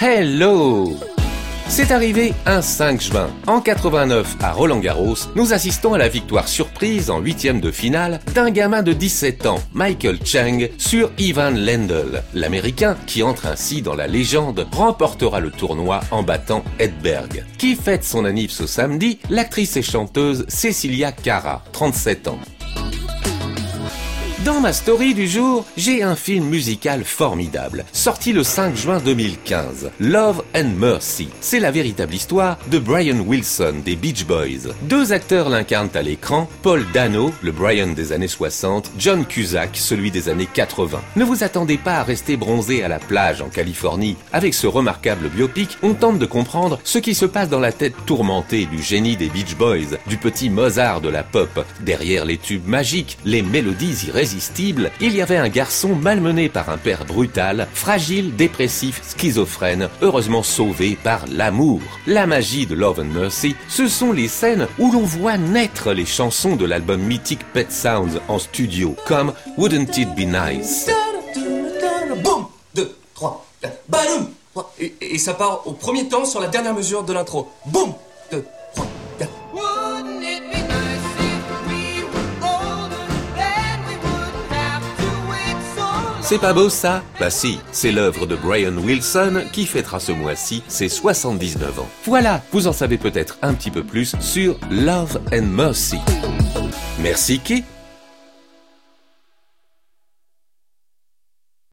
Hello c'est arrivé un 5 juin. En 89, à Roland Garros, nous assistons à la victoire surprise en huitième de finale d'un gamin de 17 ans, Michael Cheng, sur Ivan Lendl. L'Américain, qui entre ainsi dans la légende, remportera le tournoi en battant Edberg. Qui fête son anniversaire ce samedi? L'actrice et chanteuse Cecilia Cara, 37 ans. Dans ma story du jour, j'ai un film musical formidable, sorti le 5 juin 2015, Love and Mercy. C'est la véritable histoire de Brian Wilson des Beach Boys. Deux acteurs l'incarnent à l'écran, Paul Dano, le Brian des années 60, John Cusack, celui des années 80. Ne vous attendez pas à rester bronzé à la plage en Californie. Avec ce remarquable biopic, on tente de comprendre ce qui se passe dans la tête tourmentée du génie des Beach Boys, du petit Mozart de la pop. Derrière les tubes magiques, les mélodies irrésistibles il y avait un garçon malmené par un père brutal, fragile, dépressif, schizophrène, heureusement sauvé par l'amour. La magie de Love and Mercy, ce sont les scènes où l'on voit naître les chansons de l'album mythique Pet Sounds en studio, comme Wouldn't It Be Nice? Boum 2, 3, 4, baloum et, ça part au premier temps sur la dernière mesure de l'intro. Boum 2, C'est pas beau ça? Bah si, c'est l'œuvre de Brian Wilson qui fêtera ce mois-ci ses 79 ans. Voilà, vous en savez peut-être un petit peu plus sur Love and Mercy. Merci Kit